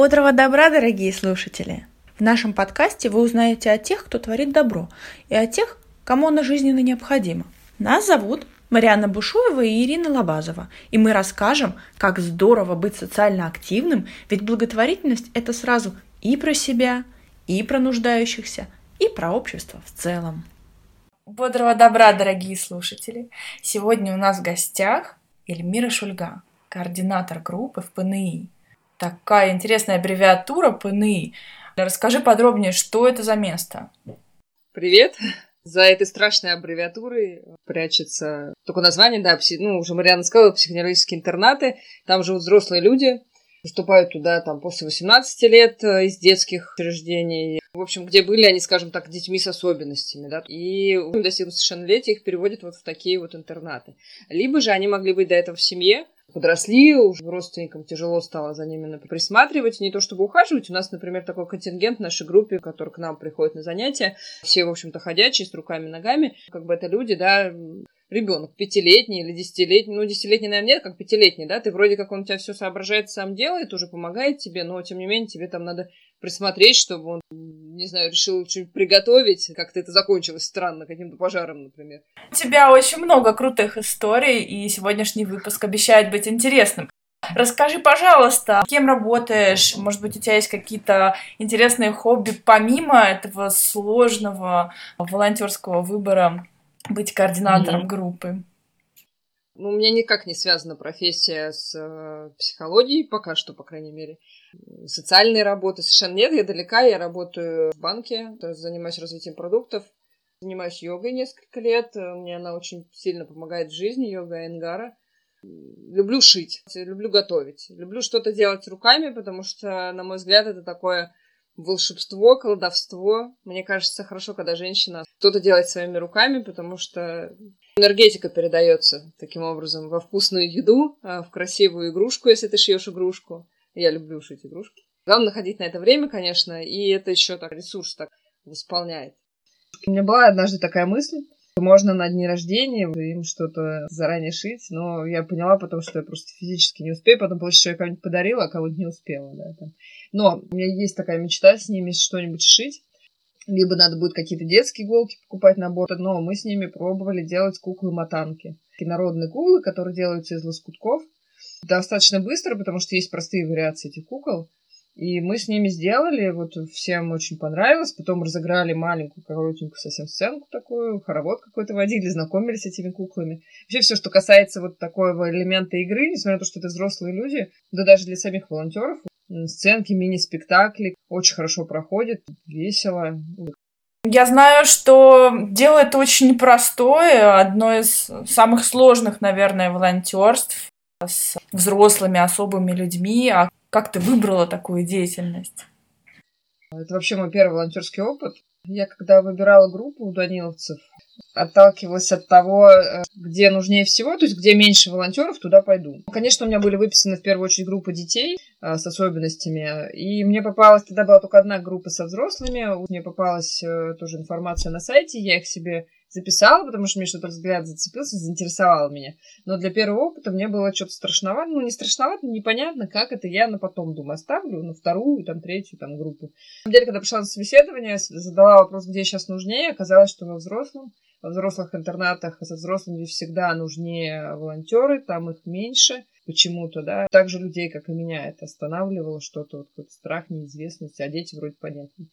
Бодрого добра, дорогие слушатели! В нашем подкасте вы узнаете о тех, кто творит добро, и о тех, кому оно жизненно необходимо. Нас зовут Марианна Бушуева и Ирина Лобазова, и мы расскажем, как здорово быть социально активным, ведь благотворительность – это сразу и про себя, и про нуждающихся, и про общество в целом. Бодрого добра, дорогие слушатели! Сегодня у нас в гостях Эльмира Шульга, координатор группы в ПНИ – Такая интересная аббревиатура ПНИ. Расскажи подробнее, что это за место? Привет! За этой страшной аббревиатурой прячется только название, да, пси, ну, уже Мариана сказала, психоневрологические интернаты. Там живут взрослые люди, поступают туда там после 18 лет э, из детских учреждений. В общем, где были они, скажем так, детьми с особенностями, да, и достигнув совершеннолетия их переводят вот в такие вот интернаты. Либо же они могли быть до этого в семье, подросли, уже родственникам тяжело стало за ними присматривать, не то чтобы ухаживать. У нас, например, такой контингент в нашей группе, который к нам приходит на занятия, все, в общем-то, ходячие, с руками и ногами, как бы это люди, да, ребенок пятилетний или десятилетний, ну, десятилетний, наверное, нет, как пятилетний, да, ты вроде как он у тебя все соображает, сам делает, уже помогает тебе, но, тем не менее, тебе там надо присмотреть, чтобы он, не знаю, решил что-нибудь приготовить, как-то это закончилось странно, каким-то пожаром, например. У тебя очень много крутых историй, и сегодняшний выпуск обещает быть интересным. Расскажи, пожалуйста, кем работаешь? Может быть, у тебя есть какие-то интересные хобби помимо этого сложного волонтерского выбора быть координатором mm-hmm. группы? Ну, у меня никак не связана профессия с э, психологией, пока что, по крайней мере. Социальной работы совершенно нет, я далека, я работаю в банке, занимаюсь развитием продуктов, занимаюсь йогой несколько лет, мне она очень сильно помогает в жизни, йога Энгара. Люблю шить, люблю готовить, люблю что-то делать руками, потому что, на мой взгляд, это такое волшебство, колдовство. Мне кажется, хорошо, когда женщина что-то делает своими руками, потому что энергетика передается таким образом во вкусную еду, а, в красивую игрушку, если ты шьешь игрушку. Я люблю шить игрушки. Главное находить на это время, конечно, и это еще так ресурс так восполняет. У меня была однажды такая мысль, можно на дни рождения им что-то заранее шить, но я поняла потом, что я просто физически не успею, потом получится, что я кому-нибудь подарила, а кого-нибудь не успела. Да, там. Но у меня есть такая мечта с ними что-нибудь шить. Либо надо будет какие-то детские иголки покупать набор, но мы с ними пробовали делать куклы-мотанки. Такие народные куклы, которые делаются из лоскутков. Достаточно быстро, потому что есть простые вариации этих кукол. И мы с ними сделали, вот всем очень понравилось. Потом разыграли маленькую, коротенькую совсем сценку такую, хоровод какой-то водили, знакомились с этими куклами. Вообще все, что касается вот такого элемента игры, несмотря на то, что это взрослые люди, да даже для самих волонтеров, сценки, мини-спектакли очень хорошо проходят, весело. Я знаю, что дело это очень непростое, одно из самых сложных, наверное, волонтерств с взрослыми особыми людьми. А как ты выбрала такую деятельность? Это вообще мой первый волонтерский опыт. Я когда выбирала группу у даниловцев, отталкивалась от того, э, где нужнее всего, то есть где меньше волонтеров, туда пойду. Конечно, у меня были выписаны в первую очередь группы детей э, с особенностями, и мне попалась, тогда была только одна группа со взрослыми, мне попалась э, тоже информация на сайте, я их себе записала, потому что мне что-то взгляд зацепился, заинтересовал меня. Но для первого опыта мне было что-то страшновато. Ну, не страшновато, непонятно, как это я на потом, думаю, оставлю, на вторую, там, третью, там, группу. На самом деле, когда пришла на собеседование, задала вопрос, где сейчас нужнее, оказалось, что во взрослом, во взрослых интернатах со взрослыми всегда нужнее волонтеры, там их меньше почему-то, да. Также людей, как и меня, это останавливало что-то, вот какой-то страх, неизвестность, а дети вроде понятнее.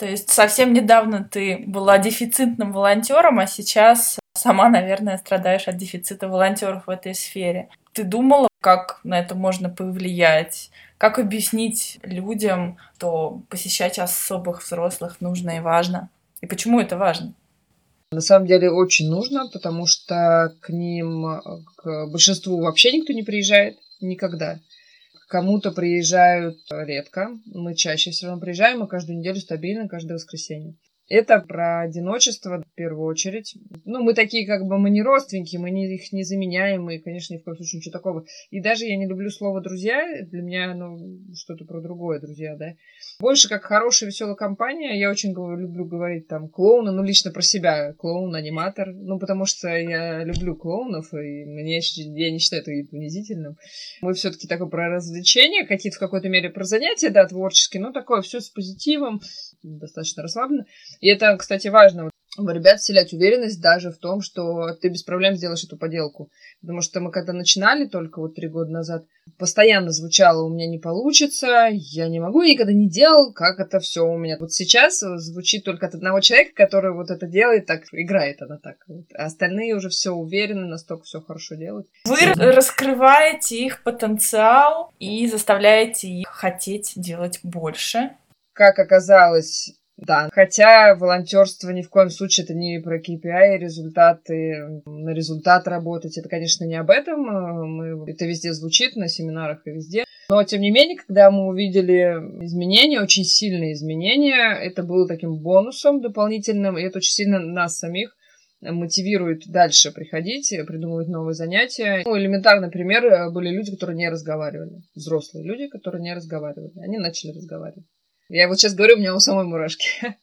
То есть совсем недавно ты была дефицитным волонтером, а сейчас сама, наверное, страдаешь от дефицита волонтеров в этой сфере. Ты думала, как на это можно повлиять? Как объяснить людям, что посещать особых взрослых нужно и важно? И почему это важно? На самом деле очень нужно, потому что к ним, к большинству вообще никто не приезжает никогда кому-то приезжают редко. Мы чаще все равно приезжаем, мы каждую неделю стабильно, каждое воскресенье. Это про одиночество в первую очередь. Ну, мы такие, как бы, мы не родственники, мы не, их не заменяем, и, конечно, ни в коем случае ничего такого. И даже я не люблю слово «друзья», для меня, ну, что-то про другое «друзья», да. Больше как хорошая, веселая компания. Я очень люблю говорить там клоуны, ну, лично про себя, клоун, аниматор. Ну, потому что я люблю клоунов, и мне, я не считаю это унизительным. Мы все таки такое про развлечения, какие-то в какой-то мере про занятия, да, творческие, но такое все с позитивом, достаточно расслабленно. И это, кстати, важно. У ребят вселять уверенность даже в том, что ты без проблем сделаешь эту поделку. Потому что мы когда начинали только вот три года назад, постоянно звучало «у меня не получится», «я не могу», я никогда не делал, как это все у меня. Вот сейчас звучит только от одного человека, который вот это делает, так играет она так. Вот. А остальные уже все уверены, настолько все хорошо делают. Вы раскрываете их потенциал и заставляете их хотеть делать больше. Как оказалось, да, хотя волонтерство ни в коем случае это не про KPI, результаты, на результат работать, это, конечно, не об этом, мы, это везде звучит, на семинарах и везде. Но, тем не менее, когда мы увидели изменения, очень сильные изменения, это было таким бонусом дополнительным, и это очень сильно нас самих мотивирует дальше приходить, придумывать новые занятия. Ну, элементарный пример, были люди, которые не разговаривали. Взрослые люди, которые не разговаривали. Они начали разговаривать. Я вот сейчас говорю, у меня у самой мурашки.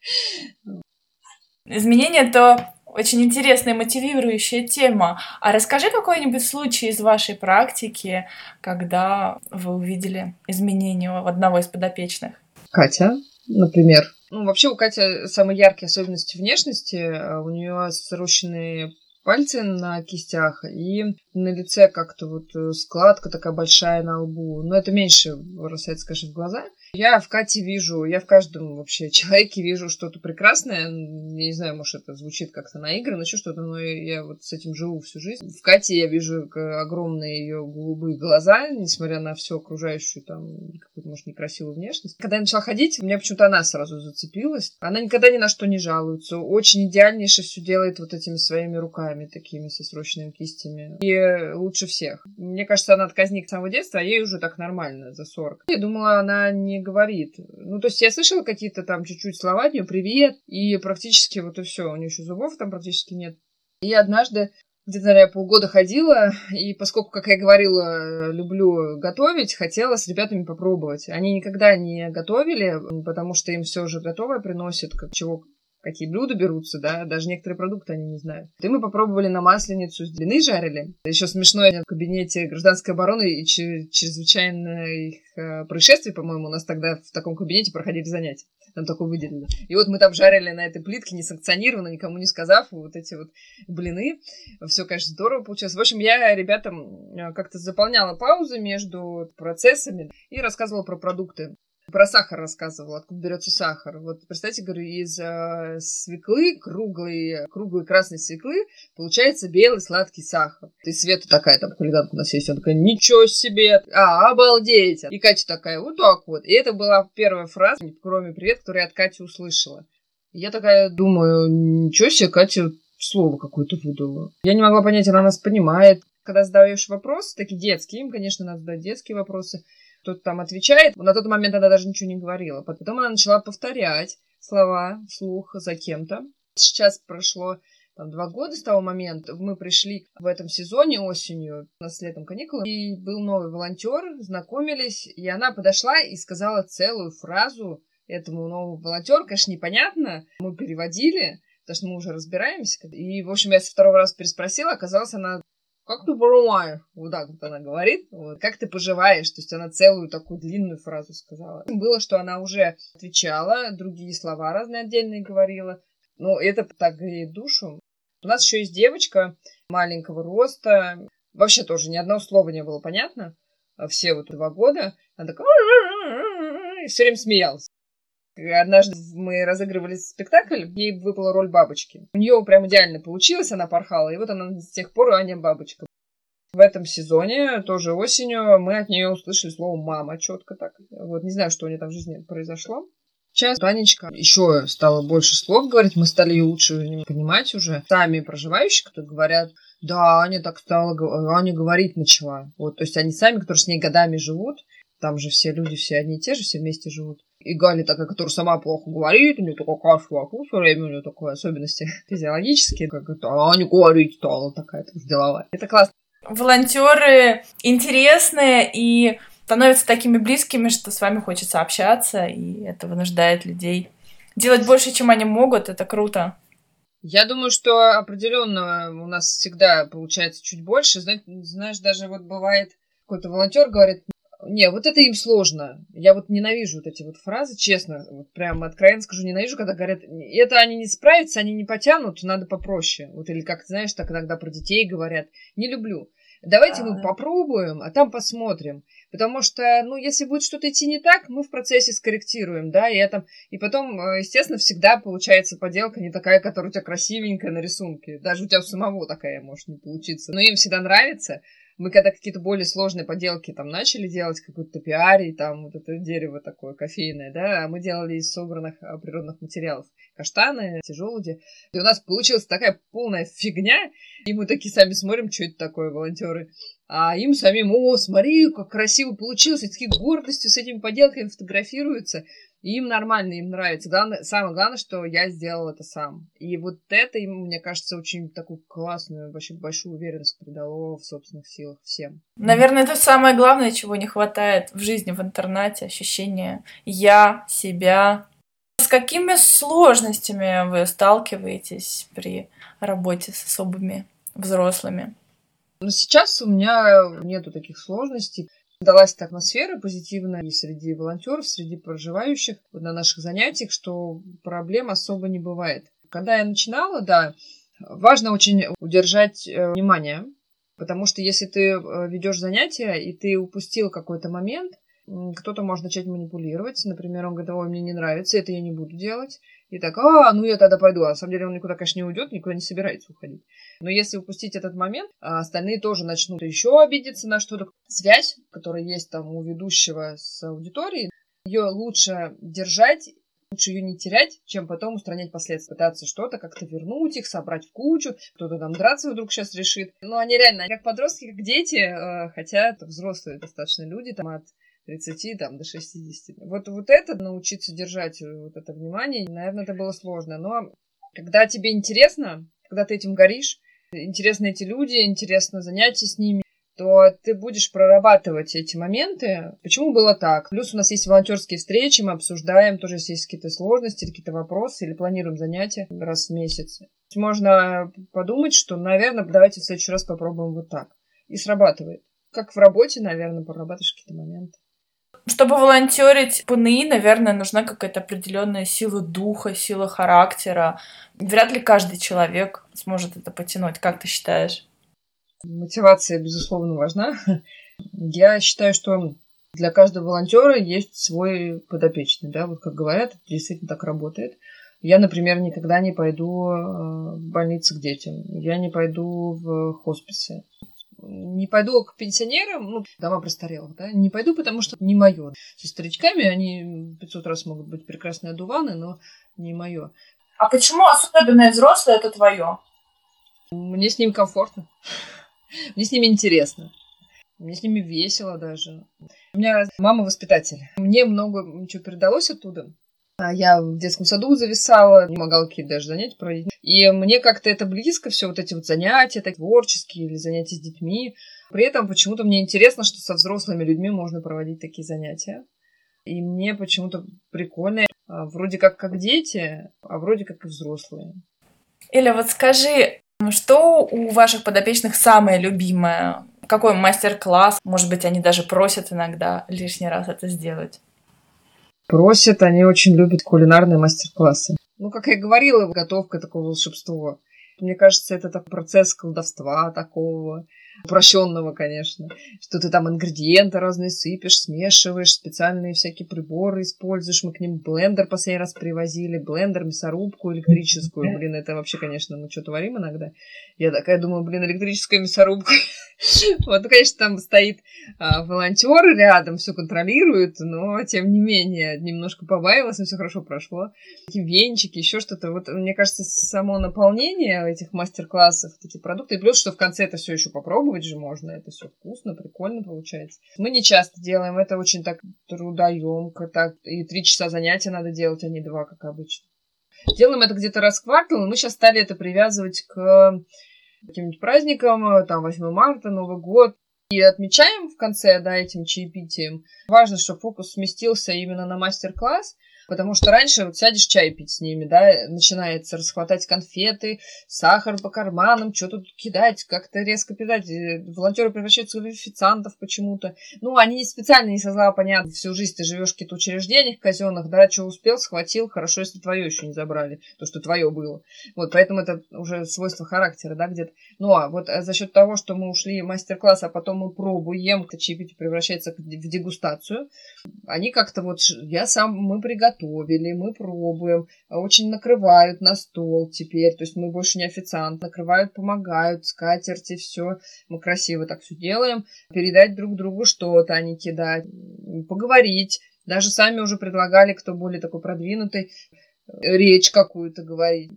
Изменения — это очень интересная, мотивирующая тема. А расскажи какой-нибудь случай из вашей практики, когда вы увидели изменения у одного из подопечных. Катя, например. Ну, вообще у Кати самые яркие особенности внешности. У нее срощенные пальцы на кистях и на лице как-то вот складка такая большая на лбу. Но это меньше бросается, конечно, в глаза. Я в Кате вижу, я в каждом вообще человеке вижу что-то прекрасное. Я не знаю, может, это звучит как-то наигранно, еще что-то, но я вот с этим живу всю жизнь. В Кате я вижу огромные ее голубые глаза, несмотря на всю окружающую там какую-то, может, некрасивую внешность. Когда я начала ходить, у меня почему-то она сразу зацепилась. Она никогда ни на что не жалуется. Очень идеальнейше все делает вот этими своими руками, такими со срочными кистями. И лучше всех. Мне кажется, она отказник с самого детства, а ей уже так нормально, за 40. Я думала, она не говорит. Ну, то есть я слышала какие-то там чуть-чуть слова от нее, привет, и практически вот и все. У нее еще зубов там практически нет. И однажды где-то, наверное, полгода ходила, и поскольку, как я говорила, люблю готовить, хотела с ребятами попробовать. Они никогда не готовили, потому что им все уже готовое приносят, как чего какие блюда берутся, да, даже некоторые продукты они не знают. И мы попробовали на масленицу с длины жарили. Еще смешно, я в кабинете гражданской обороны и чрезвычайных э, происшествий, по-моему, у нас тогда в таком кабинете проходили занятия. Там такое выделили. И вот мы там жарили на этой плитке несанкционированно, никому не сказав, вот эти вот блины. Все, конечно, здорово получилось. В общем, я ребятам э, как-то заполняла паузы между процессами и рассказывала про продукты. Про сахар рассказывала, откуда берется сахар. Вот представьте, говорю, из э, свеклы, круглой, круглой красной свеклы, получается белый сладкий сахар. И Света такая, там, хулиганка у нас есть, она такая, ничего себе, а, обалдеть. И Катя такая, вот так вот. И это была первая фраза, кроме привет, которую я от Кати услышала. Я такая думаю, ничего себе, Катя слово какое-то выдала. Я не могла понять, она нас понимает. Когда задаешь вопросы, такие детские, им, конечно, надо задать детские вопросы, кто-то там отвечает. На тот момент она даже ничего не говорила. Потом она начала повторять слова вслух за кем-то. Сейчас прошло там, два года с того момента. Мы пришли в этом сезоне осенью, у нас летом каникулы, и был новый волонтер, знакомились, и она подошла и сказала целую фразу этому новому волонтеру, конечно, непонятно, мы переводили, потому что мы уже разбираемся. И, в общем, я со второго раза переспросила, оказалось, она как ты поживаешь? Вот так вот она говорит. Вот. Как ты поживаешь? То есть она целую такую длинную фразу сказала. Было, что она уже отвечала, другие слова разные отдельные говорила. Ну, это так греет душу. У нас еще есть девочка маленького роста. Вообще тоже ни одного слова не было понятно. Все вот два года. Она такая... Все время смеялась. Однажды мы разыгрывали спектакль, ей выпала роль бабочки. У нее прям идеально получилось, она порхала, и вот она с тех пор Аня бабочка. В этом сезоне, тоже осенью, мы от нее услышали слово «мама» четко так. Вот не знаю, что у нее там в жизни произошло. Сейчас Танечка еще стала больше слов говорить, мы стали ее лучше понимать уже. Сами проживающие, кто говорят, да, Аня так стала, Аня говорить начала. Вот, то есть они сами, которые с ней годами живут, там же все люди, все одни и те же, все вместе живут. И Галя такая, которая сама плохо говорит, у нее такая рту все время, у нее такие особенности физиологические, как это, а не говорить стала такая тоже деловая. Это классно. Волонтеры интересные и становятся такими близкими, что с вами хочется общаться, и это вынуждает людей делать больше, чем они могут. Это круто. Я думаю, что определенно у нас всегда получается чуть больше. Знаешь, даже вот бывает какой-то волонтер говорит, не, вот это им сложно. Я вот ненавижу вот эти вот фразы, честно, вот прям откровенно скажу, ненавижу, когда говорят, это они не справятся, они не потянут, надо попроще. Вот или как, знаешь, так иногда про детей говорят. Не люблю. Давайте мы попробуем, а там посмотрим. Потому что, ну, если будет что-то идти не так, мы в процессе скорректируем, да, и это... И потом, э, естественно, всегда получается поделка не такая, которая у тебя красивенькая на рисунке. Даже у тебя у самого такая может не получиться. Но им всегда нравится. Мы когда какие-то более сложные поделки там начали делать, какой-то топиарий, там вот это дерево такое кофейное, да, а мы делали из собранных а, природных материалов. Каштаны, желуди. И у нас получилась такая полная фигня, и мы такие сами смотрим, что это такое, волонтеры. А им самим, о, смотри, как красиво получилось, и такие гордостью с этими поделками фотографируются. Им нормально, им нравится. Главное, самое главное, что я сделал это сам. И вот это им, мне кажется, очень такую классную, вообще большую уверенность придало в собственных силах всем. Наверное, это самое главное, чего не хватает в жизни, в интернате. Ощущение я, себя. С какими сложностями вы сталкиваетесь при работе с особыми взрослыми? Но сейчас у меня нету таких сложностей далась эта атмосфера позитивная и среди волонтеров, среди проживающих на наших занятиях, что проблем особо не бывает. Когда я начинала, да, важно очень удержать э, внимание, потому что если ты э, ведешь занятия и ты упустил какой-то момент, кто-то может начать манипулировать. Например, он говорит, ой, мне не нравится, это я не буду делать. И так, а, ну я тогда пойду. А на самом деле он никуда, конечно, не уйдет, никуда не собирается уходить. Но если упустить этот момент, а остальные тоже начнут еще обидеться на что-то. Связь, которая есть там у ведущего с аудиторией, ее лучше держать Лучше ее не терять, чем потом устранять последствия. Пытаться что-то как-то вернуть их, собрать в кучу. Кто-то там драться вдруг сейчас решит. Но они реально, как подростки, как дети, э, хотя это взрослые достаточно люди, там от 30 там, до 60. Вот, вот это, научиться держать э, вот это внимание, наверное, это было сложно. Но когда тебе интересно, когда ты этим горишь, интересны эти люди, интересно занятия с ними, то ты будешь прорабатывать эти моменты. Почему было так? Плюс у нас есть волонтерские встречи, мы обсуждаем, тоже если есть какие-то сложности, какие-то вопросы, или планируем занятия раз в месяц. Можно подумать, что, наверное, давайте в следующий раз попробуем вот так. И срабатывает. Как в работе, наверное, прорабатываешь какие-то моменты. Чтобы волонтерить ПНИ, наверное, нужна какая-то определенная сила духа, сила характера. Вряд ли каждый человек сможет это потянуть. Как ты считаешь? Мотивация, безусловно, важна. Я считаю, что для каждого волонтера есть свой подопечный, да, вот как говорят, это действительно так работает. Я, например, никогда не пойду э, в больницы к детям, я не пойду в хосписы не пойду к пенсионерам, ну, дома престарелых, да, не пойду, потому что не мое. Со старичками они 500 раз могут быть прекрасные одуваны, но не мое. А почему особенное взрослое это твое? Мне с ним комфортно. Мне с ними интересно. Мне с ними весело даже. У меня мама воспитатель. Мне много чего передалось оттуда. А я в детском саду зависала, не могла какие-то даже занятия проводить. И мне как-то это близко, все вот эти вот занятия, так, творческие или занятия с детьми. При этом почему-то мне интересно, что со взрослыми людьми можно проводить такие занятия. И мне почему-то прикольно, а, вроде как как дети, а вроде как и взрослые. Или вот скажи, что у ваших подопечных самое любимое? Какой мастер-класс? Может быть, они даже просят иногда лишний раз это сделать? Просят, они очень любят кулинарные мастер-классы. Ну, как я говорила, готовка такого волшебства. Мне кажется, это такой процесс колдовства такого, упрощенного, конечно, что ты там ингредиенты разные сыпешь, смешиваешь, специальные всякие приборы используешь. Мы к ним блендер последний раз привозили, блендер, мясорубку электрическую. Блин, это вообще, конечно, мы что творим иногда. Я такая думаю, блин, электрическая мясорубка. Вот, ну, конечно, там стоит а, волонтер рядом, все контролирует, но тем не менее, немножко побаивалась, но все хорошо прошло. Такие венчики, еще что-то. Вот, мне кажется, само наполнение этих мастер-классов, эти продукты, и плюс, что в конце это все еще попробовать, попробовать же можно. Это все вкусно, прикольно получается. Мы не часто делаем, это очень так трудоемко, так и три часа занятия надо делать, а не два, как обычно. Делаем это где-то раз в квартал, и мы сейчас стали это привязывать к каким-нибудь праздникам, там 8 марта, Новый год. И отмечаем в конце, да, этим чаепитием. Важно, чтобы фокус сместился именно на мастер-класс, Потому что раньше вот сядешь чай пить с ними, да, начинается расхватать конфеты, сахар по карманам, что тут кидать, как-то резко кидать. Волонтеры превращаются в официантов почему-то. Ну, они специально не со зла, понятно, всю жизнь ты живешь в каких-то учреждениях казенных, да, что успел, схватил, хорошо, если твое еще не забрали, то, что твое было. Вот, поэтому это уже свойство характера, да, где-то. Ну, а вот а за счет того, что мы ушли мастер-класс, а потом мы пробуем, чаепитие превращается в дегустацию, они как-то вот, я сам, мы приготовили приготовили, мы пробуем, очень накрывают на стол теперь, то есть мы больше не официант, накрывают, помогают, скатерти, все, мы красиво так все делаем, передать друг другу что-то, а не кидать, поговорить, даже сами уже предлагали, кто более такой продвинутый, речь какую-то говорить.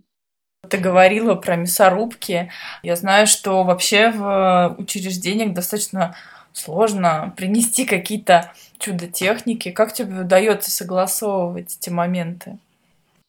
Ты говорила про мясорубки. Я знаю, что вообще в учреждениях достаточно сложно принести какие-то чудо-техники. Как тебе удается согласовывать эти моменты?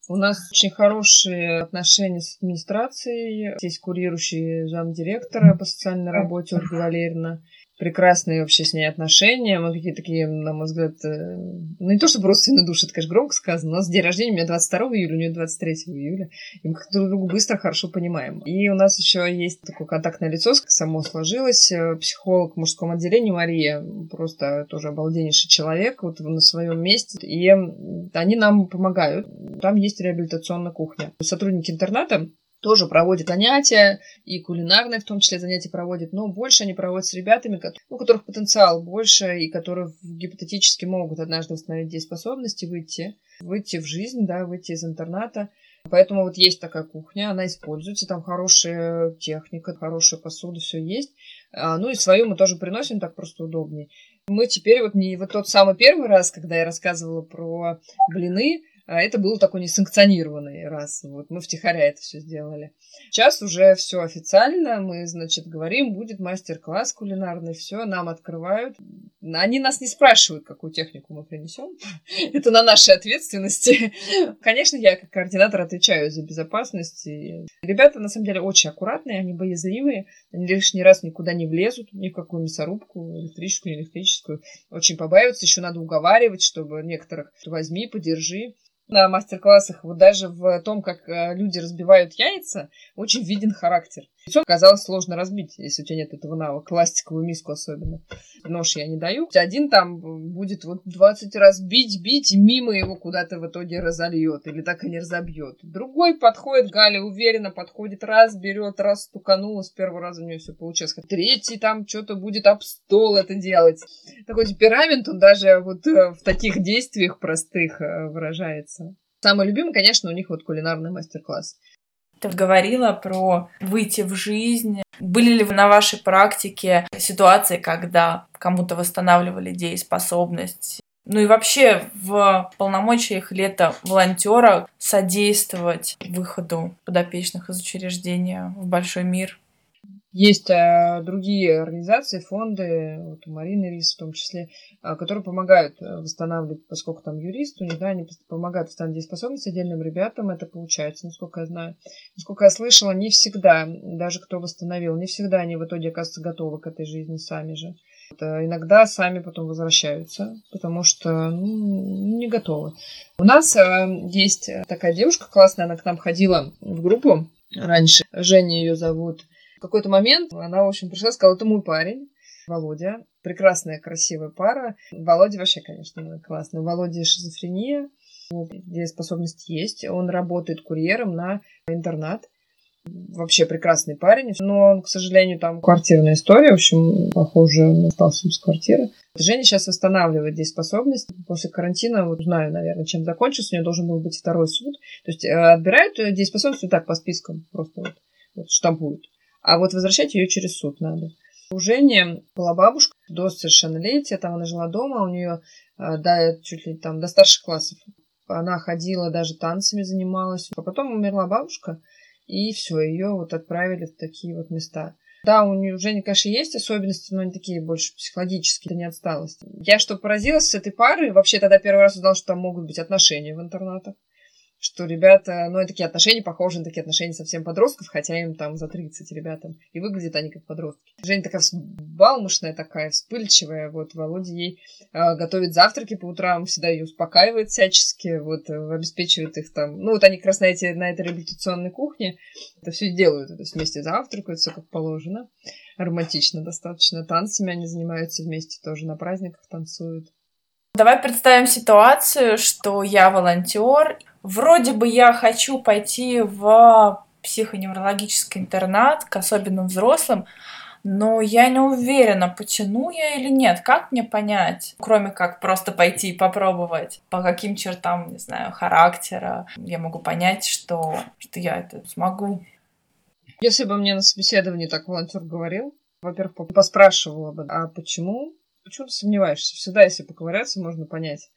У нас очень хорошие отношения с администрацией. Здесь курирующий замдиректора по социальной работе Ольга Валерьевна прекрасные вообще с ней отношения. Мы какие-то такие, на мой взгляд, э, ну не то чтобы родственные души, это, конечно, громко сказано. У нас день рождения у меня 22 июля, у нее 23 июля. И мы друг друга быстро, хорошо понимаем. И у нас еще есть такое контактное лицо, само сложилось. Э, психолог в мужском отделении Мария, просто тоже обалденнейший человек, вот на своем месте. И они нам помогают. Там есть реабилитационная кухня. Сотрудники интерната тоже проводят занятия, и кулинарные в том числе занятия проводят, но больше они проводят с ребятами, у которых потенциал больше, и которые гипотетически могут однажды восстановить дееспособности, выйти, выйти в жизнь, да, выйти из интерната. Поэтому вот есть такая кухня, она используется, там хорошая техника, хорошая посуда, все есть. А, ну и свою мы тоже приносим, так просто удобнее. Мы теперь вот не вот тот самый первый раз, когда я рассказывала про блины, а это был такой несанкционированный раз. Вот мы втихаря это все сделали. Сейчас уже все официально. Мы, значит, говорим, будет мастер-класс кулинарный, все, нам открывают. Они нас не спрашивают, какую технику мы принесем. это на нашей ответственности. Конечно, я как координатор отвечаю за безопасность. Ребята, на самом деле, очень аккуратные, они боязливые. Они лишний раз никуда не влезут, ни в какую мясорубку, электрическую, не электрическую. Очень побаиваются. Еще надо уговаривать, чтобы некоторых возьми, подержи на мастер-классах, вот даже в том, как э, люди разбивают яйца, очень виден характер. Яйцо казалось сложно разбить, если у тебя нет этого навыка, пластиковую миску особенно. Нож я не даю. Один там будет вот 20 раз бить, бить, и мимо его куда-то в итоге разольет, или так и не разобьет. Другой подходит, Галя уверенно подходит, раз берет, раз стуканула, с первого раза у нее все получилось. Третий там что-то будет об стол это делать. Такой темперамент, он даже вот э, в таких действиях простых э, выражается. Самый любимый, конечно, у них вот кулинарный мастер-класс. Ты говорила про выйти в жизнь. Были ли на вашей практике ситуации, когда кому-то восстанавливали дееспособность? Ну и вообще в полномочиях ли волонтера содействовать выходу подопечных из учреждения в большой мир? Есть а, другие организации, фонды, вот у Марины Рис в том числе, а, которые помогают э, восстанавливать, поскольку там юрист, у них, да, они помогают восстанавливать дееспособность отдельным ребятам, это получается, насколько я знаю. Насколько я слышала, не всегда, даже кто восстановил, не всегда они в итоге оказываются готовы к этой жизни сами же. Это иногда сами потом возвращаются, потому что ну, не готовы. У нас а, есть такая девушка классная, она к нам ходила в группу раньше, Женя ее зовут, какой-то момент она, в общем, пришла и сказала, это мой парень, Володя. Прекрасная, красивая пара. Володя вообще, конечно, классный. У Володи шизофрения, где способности есть. Он работает курьером на интернат. Вообще прекрасный парень, но он, к сожалению, там квартирная история, в общем, похоже, он остался с квартиры. Женя сейчас восстанавливает здесь способность. После карантина, вот знаю, наверное, чем закончился, у нее должен был быть второй суд. То есть э, отбирают дееспособность вот так по спискам, просто вот, вот штампуют. А вот возвращать ее через суд надо. У Жени была бабушка до совершеннолетия, там она жила дома, у нее э, до, чуть ли там до старших классов. Она ходила, даже танцами занималась. А потом умерла бабушка, и все, ее вот отправили в такие вот места. Да, у нее уже, конечно, есть особенности, но они такие больше психологические, это не отсталость. Я что поразилась с этой парой, вообще тогда первый раз узнала, что там могут быть отношения в интернатах что ребята, ну, такие отношения похожи на такие отношения совсем подростков, хотя им там за 30 ребятам. И выглядят они как подростки. Женя такая балмошная такая, вспыльчивая. Вот Володя ей э, готовит завтраки по утрам, всегда ее успокаивает всячески, вот э, обеспечивает их там. Ну, вот они как раз на, эти, на этой реабилитационной кухне это все делают. То есть вместе завтракают, все как положено. Романтично достаточно. Танцами они занимаются вместе тоже, на праздниках танцуют. Давай представим ситуацию, что я волонтер, Вроде бы я хочу пойти в психоневрологический интернат к особенным взрослым, но я не уверена, потяну я или нет. Как мне понять, кроме как просто пойти и попробовать, по каким чертам, не знаю, характера я могу понять, что, что я это смогу. Если бы мне на собеседовании так волонтер говорил, во-первых, поспрашивала бы, а почему? Почему ты сомневаешься? Всегда, если поковыряться, можно понять,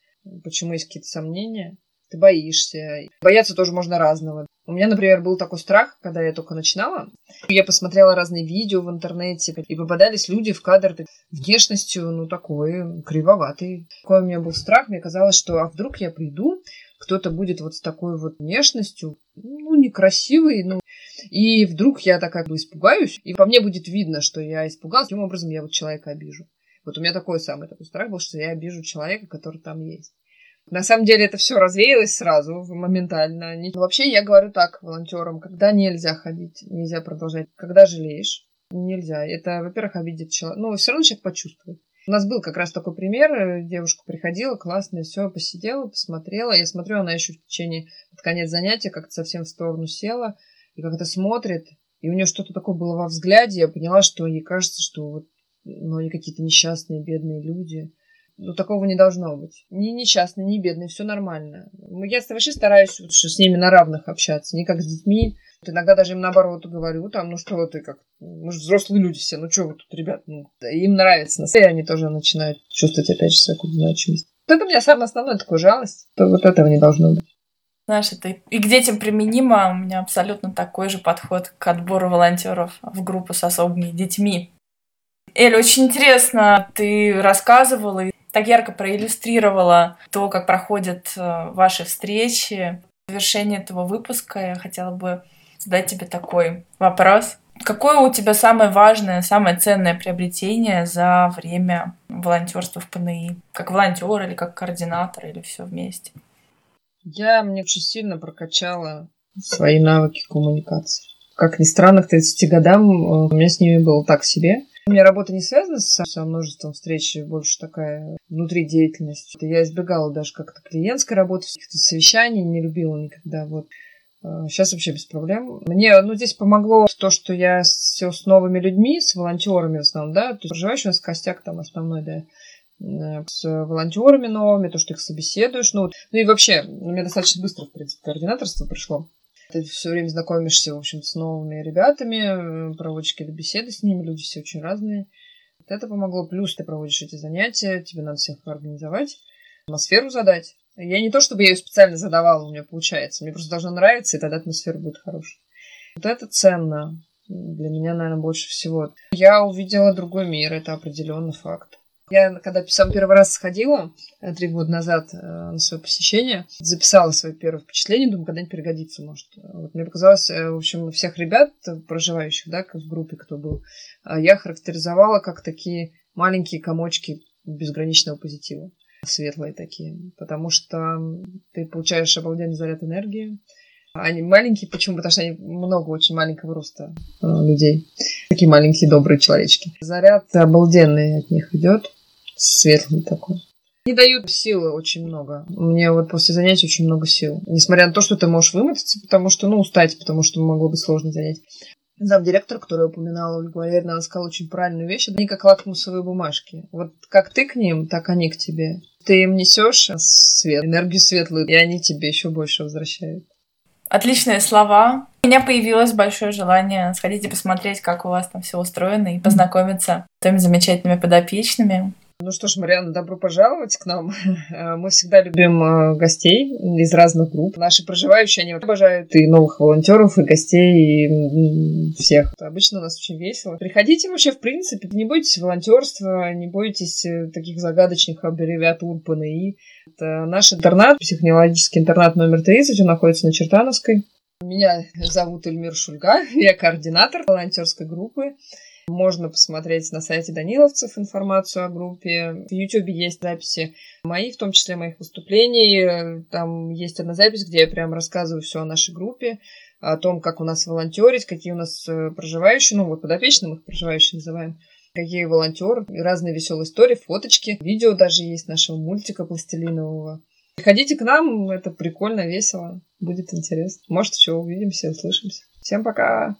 почему есть какие-то сомнения ты боишься. Бояться тоже можно разного. У меня, например, был такой страх, когда я только начинала. Я посмотрела разные видео в интернете, и попадались люди в кадр внешностью, ну, такой кривоватый. Такой у меня был страх. Мне казалось, что а вдруг я приду, кто-то будет вот с такой вот внешностью, ну, некрасивый, ну, и вдруг я так как бы испугаюсь, и по мне будет видно, что я испугалась, таким образом я вот человека обижу. Вот у меня такой самый такой страх был, что я обижу человека, который там есть. На самом деле это все развеялось сразу, моментально. Вообще я говорю так волонтерам, когда нельзя ходить, нельзя продолжать, когда жалеешь, нельзя. Это, во-первых, обидит человека. Ну, все равно человек почувствует. У нас был как раз такой пример. Девушка приходила, классная, все, посидела, посмотрела. Я смотрю, она еще в течение, под конец занятия, как-то совсем в сторону села и как-то смотрит. И у нее что-то такое было во взгляде. Я поняла, что ей кажется, что вот, ну, они какие-то несчастные, бедные люди. Ну, такого не должно быть. Ни несчастный, ни бедный, все нормально. Я вообще стараюсь что с ними на равных общаться, не как с детьми. Иногда даже им наоборот говорю, там, ну что ты как, мы же взрослые люди все, ну что вы тут, ребят, ну, им нравится. И они тоже начинают чувствовать опять же свою значимость. Вот это у меня самое основное такое жалость, то вот этого не должно быть. Знаешь, это и к детям применимо. У меня абсолютно такой же подход к отбору волонтеров в группу с особыми детьми. Эль, очень интересно, ты рассказывала, так ярко проиллюстрировала то, как проходят э, ваши встречи. В завершении этого выпуска я хотела бы задать тебе такой вопрос. Какое у тебя самое важное, самое ценное приобретение за время волонтерства в ПНИ? Как волонтер или как координатор, или все вместе? Я мне очень сильно прокачала свои навыки коммуникации. Как ни странно, к 30 годам э, у меня с ними было так себе. У меня работа не связана с, со множеством встреч, больше такая внутри деятельность. Я избегала даже как-то клиентской работы, каких-то совещаний, не любила никогда. Вот. Сейчас а, вообще без проблем. Мне, ну, здесь помогло то, что я все с новыми людьми, с волонтерами в основном, да, то есть проживаешь у нас костяк там основной, да, э, с волонтерами новыми, то, что их собеседуешь, ну, ну и вообще, у меня достаточно быстро, в принципе, координаторство пришло. Ты все время знакомишься, в общем, с новыми ребятами, э, проводишь какие-то беседы с ними, люди все очень разные. Вот это помогло. Плюс ты проводишь эти занятия, тебе надо всех организовать, атмосферу задать. Я не то, чтобы я ее специально задавала, у меня получается. Мне просто должно нравиться, и тогда атмосфера будет хорошая. Вот это ценно для меня, наверное, больше всего. Я увидела другой мир, это определенный факт. Я, когда сам первый раз сходила, э, три года назад, э, на свое посещение, записала свои первые впечатления, думаю, когда-нибудь пригодится, может. Вот мне показалось, э, в общем, всех ребят, проживающих, да, в группе, кто был, я характеризовала как такие маленькие комочки безграничного позитива светлые такие, потому что ты получаешь обалденный заряд энергии. Они маленькие, почему? Потому что они много очень маленького роста людей. Такие маленькие добрые человечки. Заряд обалденный от них идет светлый такой. Не дают силы очень много. Мне вот после занятий очень много сил. Несмотря на то, что ты можешь вымотаться, потому что, ну, устать, потому что могло быть сложно занять. Зам директор, который упоминала Ольга Валерьевна, она сказала очень правильную вещь. Они как лакмусовые бумажки. Вот как ты к ним, так они к тебе. Ты им несешь свет, энергию светлую, и они тебе еще больше возвращают. Отличные слова. У меня появилось большое желание сходить и посмотреть, как у вас там все устроено, и познакомиться с теми замечательными подопечными. Ну что ж, Марианна, добро пожаловать к нам. Мы всегда любим э, гостей из разных групп. Наши проживающие, они обожают и новых волонтеров, и гостей, и всех. Обычно у нас очень весело. Приходите вообще, в принципе, не бойтесь волонтерства, не бойтесь э, таких загадочных аббревиатур ПНИ. Это наш интернат, психоневрологический интернат номер 30, он находится на Чертановской. Меня зовут Эльмир Шульга, я координатор волонтерской группы. Можно посмотреть на сайте Даниловцев информацию о группе. В YouTube есть записи мои, в том числе моих выступлений. Там есть одна запись, где я прям рассказываю все о нашей группе, о том, как у нас волонтерить, какие у нас э, проживающие, ну вот подопечные мы их проживающие называем, какие волонтеры, разные веселые истории, фоточки, видео даже есть нашего мультика пластилинового. Приходите к нам, это прикольно, весело, будет интересно. Может, еще увидимся, услышимся. Всем пока!